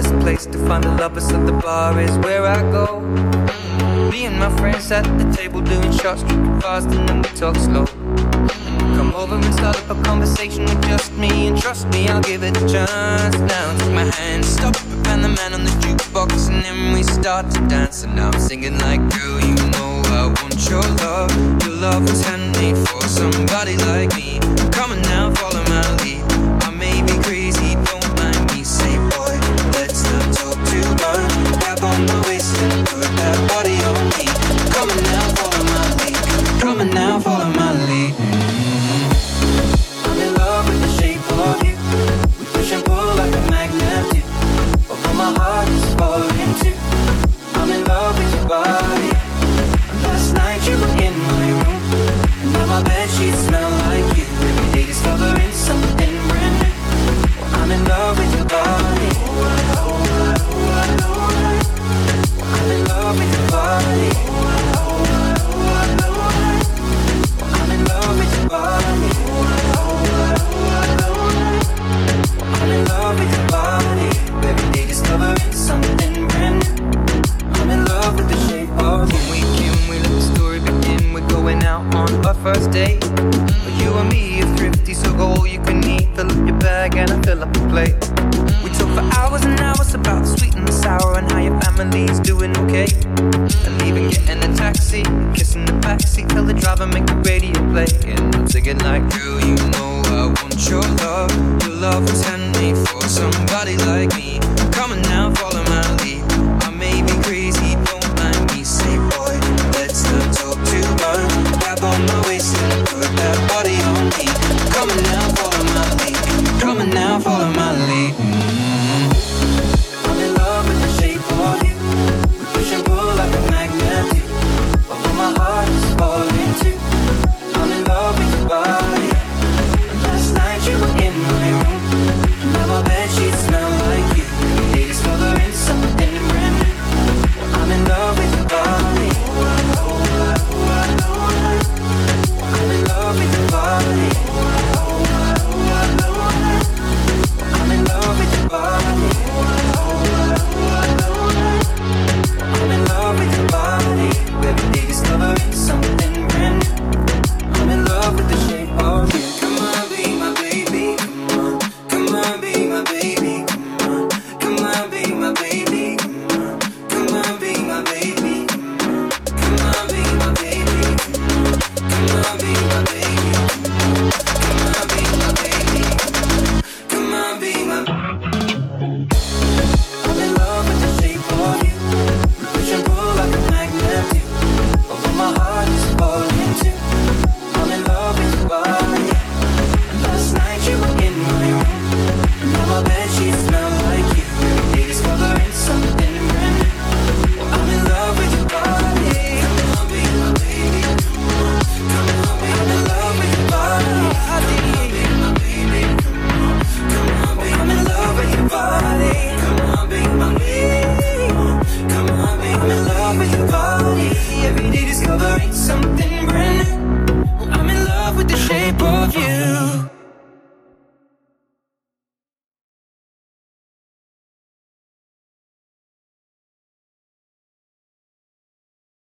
best place to find the lovers, so the bar is where I go. Me and my friends at the table doing shots, tripping fast, and then we talk slow. Come over and start up a conversation with just me, and trust me, I'll give it a chance. Now take my hand, stop, Van the Man on the jukebox, and then we start to dance. And now I'm singing like, girl, you know I want your love. Your love was handmade for somebody like me. Come on now, follow my lead. In love with your body. I'm in love with your body. I'm in love with your body. I'm in love with your body. Every day discovering something brand new. I'm in love with the shape of you. When we can, we let the story begin. We're going out on our first date. Fill up the plate. We talk for hours and hours about the sweet and the sour and how your family's doing okay. And even getting a taxi, kissing the backseat, tell the driver make the radio play. And I'm singing like, girl, you know I want your love. Your love was handmade for somebody like me.